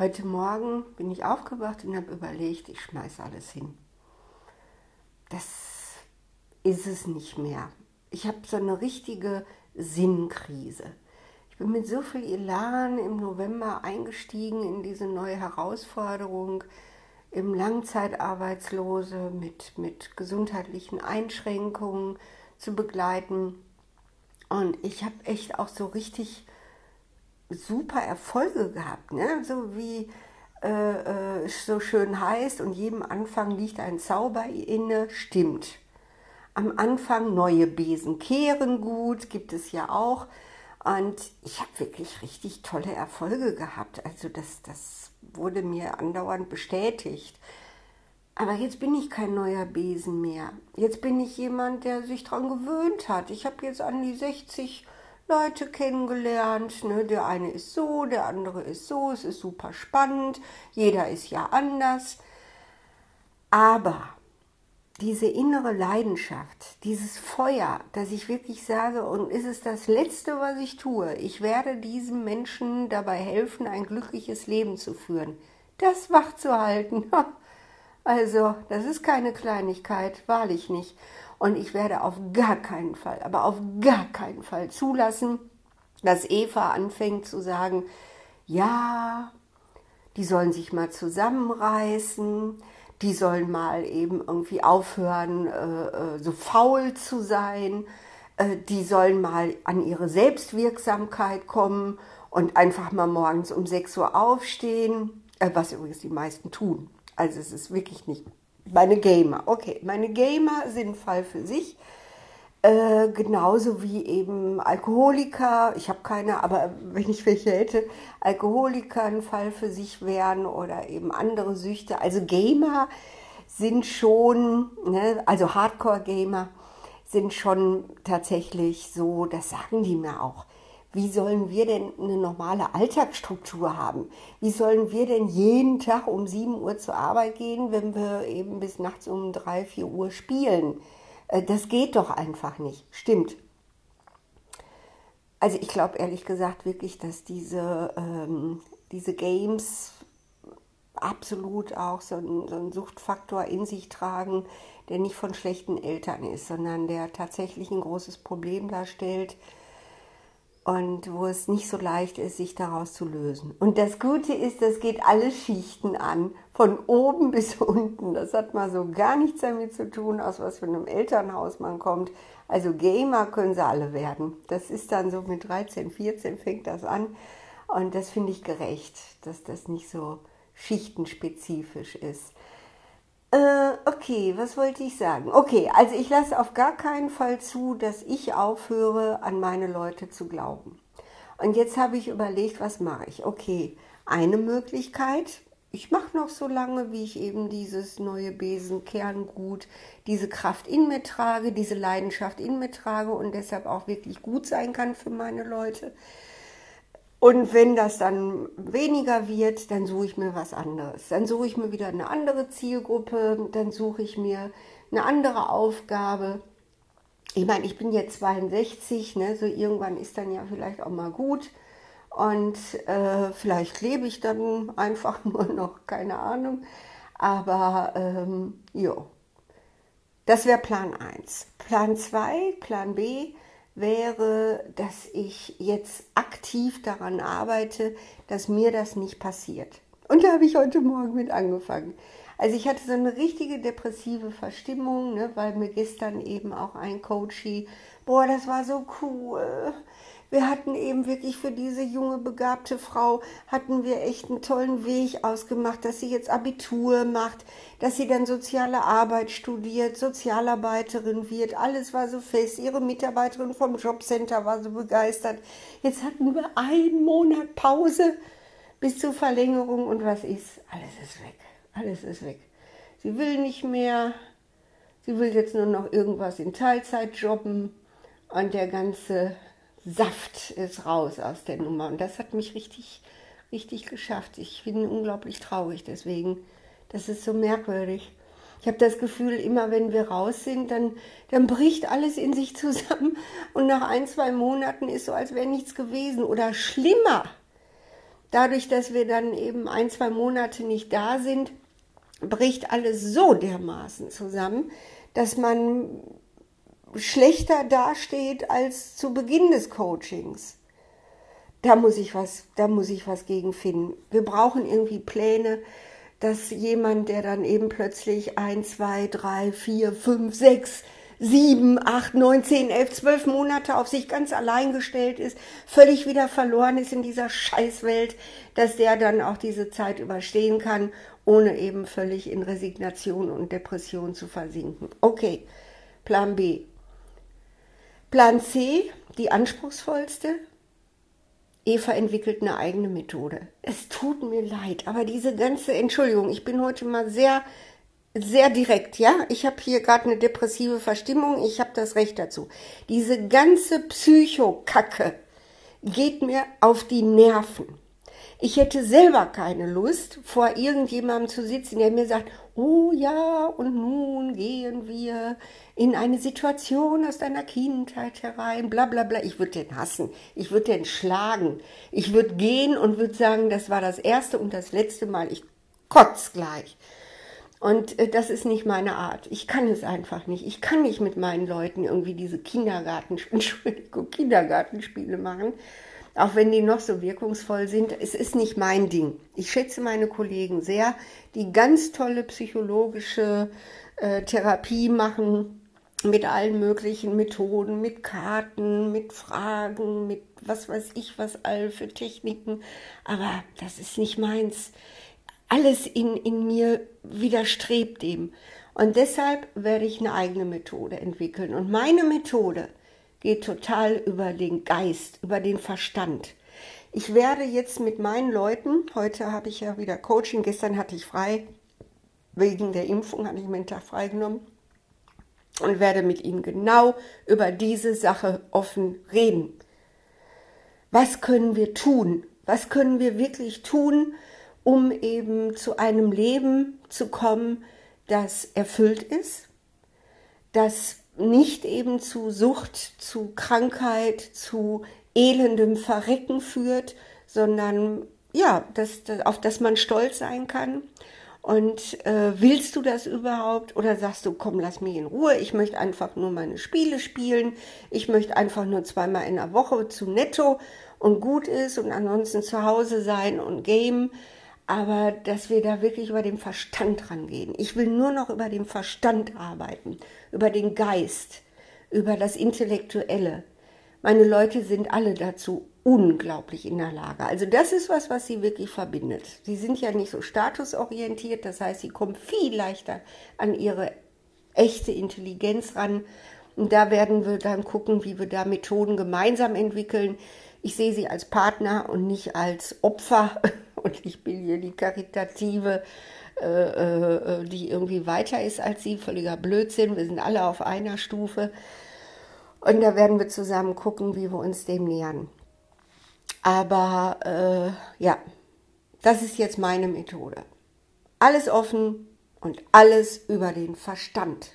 Heute Morgen bin ich aufgewacht und habe überlegt, ich schmeiße alles hin. Das ist es nicht mehr. Ich habe so eine richtige Sinnkrise. Ich bin mit so viel Elan im November eingestiegen in diese neue Herausforderung, im Langzeitarbeitslose mit, mit gesundheitlichen Einschränkungen zu begleiten. Und ich habe echt auch so richtig super Erfolge gehabt, ne? so wie äh, äh, so schön heißt und jedem Anfang liegt ein Zauber inne, stimmt. Am Anfang neue Besen kehren gut, gibt es ja auch. Und ich habe wirklich richtig tolle Erfolge gehabt. Also das, das wurde mir andauernd bestätigt. Aber jetzt bin ich kein neuer Besen mehr. Jetzt bin ich jemand, der sich daran gewöhnt hat. Ich habe jetzt an die 60 Leute kennengelernt. Ne? Der eine ist so, der andere ist so. Es ist super spannend. Jeder ist ja anders. Aber diese innere Leidenschaft, dieses Feuer, dass ich wirklich sage, und ist es das Letzte, was ich tue, ich werde diesem Menschen dabei helfen, ein glückliches Leben zu führen, das wach zu halten. Also, das ist keine Kleinigkeit, wahrlich nicht. Und ich werde auf gar keinen Fall, aber auf gar keinen Fall zulassen, dass Eva anfängt zu sagen, ja, die sollen sich mal zusammenreißen, die sollen mal eben irgendwie aufhören, äh, äh so faul zu sein, äh, die sollen mal an ihre Selbstwirksamkeit kommen und einfach mal morgens um 6 Uhr aufstehen, äh, was übrigens die meisten tun. Also es ist wirklich nicht meine Gamer, okay. Meine Gamer sind Fall für sich. Äh, genauso wie eben Alkoholiker, ich habe keine, aber wenn ich welche hätte, Alkoholiker ein Fall für sich wären oder eben andere Süchte. Also Gamer sind schon, ne, also Hardcore-Gamer sind schon tatsächlich so, das sagen die mir auch, wie sollen wir denn eine normale Alltagsstruktur haben? Wie sollen wir denn jeden Tag um 7 Uhr zur Arbeit gehen, wenn wir eben bis nachts um 3, 4 Uhr spielen? Äh, das geht doch einfach nicht. Stimmt. Also ich glaube ehrlich gesagt wirklich, dass diese, ähm, diese Games absolut auch so einen, so einen Suchtfaktor in sich tragen, der nicht von schlechten Eltern ist, sondern der tatsächlich ein großes Problem darstellt und wo es nicht so leicht ist, sich daraus zu lösen. Und das Gute ist, das geht alle Schichten an, von oben bis unten. Das hat mal so gar nichts damit zu tun, aus was für einem Elternhaus man kommt. Also Gamer können sie alle werden. Das ist dann so mit 13, 14 fängt das an. Und das finde ich gerecht, dass das nicht so schichtenspezifisch ist. Äh, okay, was wollte ich sagen? Okay, also ich lasse auf gar keinen Fall zu, dass ich aufhöre, an meine Leute zu glauben. Und jetzt habe ich überlegt, was mache ich? Okay, eine Möglichkeit, ich mache noch so lange, wie ich eben dieses neue Besenkerngut, diese Kraft in mir trage, diese Leidenschaft in mir trage und deshalb auch wirklich gut sein kann für meine Leute. Und wenn das dann weniger wird, dann suche ich mir was anderes. Dann suche ich mir wieder eine andere Zielgruppe, dann suche ich mir eine andere Aufgabe. Ich meine, ich bin jetzt 62, ne, so irgendwann ist dann ja vielleicht auch mal gut. Und äh, vielleicht lebe ich dann einfach nur noch, keine Ahnung. Aber ähm, ja, das wäre Plan 1. Plan 2, Plan B wäre, dass ich jetzt aktiv daran arbeite, dass mir das nicht passiert. Und da habe ich heute Morgen mit angefangen. Also ich hatte so eine richtige depressive Verstimmung, ne, weil mir gestern eben auch ein Coachie, boah, das war so cool wir hatten eben wirklich für diese junge, begabte Frau, hatten wir echt einen tollen Weg ausgemacht, dass sie jetzt Abitur macht, dass sie dann soziale Arbeit studiert, Sozialarbeiterin wird. Alles war so fest. Ihre Mitarbeiterin vom Jobcenter war so begeistert. Jetzt hatten wir einen Monat Pause bis zur Verlängerung und was ist? Alles ist weg. Alles ist weg. Sie will nicht mehr. Sie will jetzt nur noch irgendwas in Teilzeit jobben und der ganze Saft ist raus aus der Nummer. Und das hat mich richtig, richtig geschafft. Ich bin unglaublich traurig deswegen. Das ist so merkwürdig. Ich habe das Gefühl, immer wenn wir raus sind, dann, dann bricht alles in sich zusammen und nach ein, zwei Monaten ist so, als wäre nichts gewesen. Oder schlimmer. dadurch, dass wir dann eben ein, zwei Monate nicht da sind, bricht alles so dermaßen zusammen, dass man schlechter dasteht als zu Beginn des Coachings. Da muss ich was, da muss ich was gegen finden. Wir brauchen irgendwie Pläne, dass jemand, der dann eben plötzlich ein, zwei, drei, vier, fünf, sechs, sieben, acht, neun, zehn, elf, zwölf Monate auf sich ganz allein gestellt ist, völlig wieder verloren ist in dieser Scheißwelt, dass der dann auch diese Zeit überstehen kann, ohne eben völlig in Resignation und Depression zu versinken. Okay, Plan B. Plan C, die anspruchsvollste. Eva entwickelt eine eigene Methode. Es tut mir leid, aber diese ganze Entschuldigung, ich bin heute mal sehr sehr direkt, ja. Ich habe hier gerade eine depressive Verstimmung, ich habe das Recht dazu. Diese ganze Psychokacke geht mir auf die Nerven. Ich hätte selber keine Lust, vor irgendjemandem zu sitzen, der mir sagt, oh ja, und nun gehen wir in eine Situation aus deiner Kindheit herein, bla bla bla. Ich würde den hassen, ich würde den schlagen, ich würde gehen und würde sagen, das war das erste und das letzte Mal, ich kotz gleich. Und äh, das ist nicht meine Art. Ich kann es einfach nicht. Ich kann nicht mit meinen Leuten irgendwie diese Kindergarten, Kindergartenspiele machen auch wenn die noch so wirkungsvoll sind, es ist nicht mein Ding. Ich schätze meine Kollegen sehr, die ganz tolle psychologische äh, Therapie machen mit allen möglichen Methoden, mit Karten, mit Fragen, mit was weiß ich was all für Techniken. Aber das ist nicht meins. Alles in, in mir widerstrebt dem. Und deshalb werde ich eine eigene Methode entwickeln. Und meine Methode geht total über den Geist, über den Verstand. Ich werde jetzt mit meinen Leuten, heute habe ich ja wieder Coaching, gestern hatte ich frei, wegen der Impfung hatte ich mir einen Tag freigenommen und werde mit ihnen genau über diese Sache offen reden. Was können wir tun? Was können wir wirklich tun, um eben zu einem Leben zu kommen, das erfüllt ist, das nicht eben zu Sucht, zu Krankheit, zu elendem Verrecken führt, sondern ja, das, das, auf das man stolz sein kann. Und äh, willst du das überhaupt? Oder sagst du, komm, lass mich in Ruhe, ich möchte einfach nur meine Spiele spielen, ich möchte einfach nur zweimal in der Woche zu netto und gut ist und ansonsten zu Hause sein und game aber dass wir da wirklich über den Verstand rangehen. Ich will nur noch über den Verstand arbeiten, über den Geist, über das Intellektuelle. Meine Leute sind alle dazu unglaublich in der Lage. Also das ist was, was sie wirklich verbindet. Sie sind ja nicht so statusorientiert, das heißt, sie kommen viel leichter an ihre echte Intelligenz ran. Und da werden wir dann gucken, wie wir da Methoden gemeinsam entwickeln. Ich sehe sie als Partner und nicht als Opfer und ich bin hier die Karitative, äh, äh, die irgendwie weiter ist als sie, völliger Blödsinn. Wir sind alle auf einer Stufe. Und da werden wir zusammen gucken, wie wir uns dem nähern. Aber äh, ja, das ist jetzt meine Methode. Alles offen und alles über den Verstand.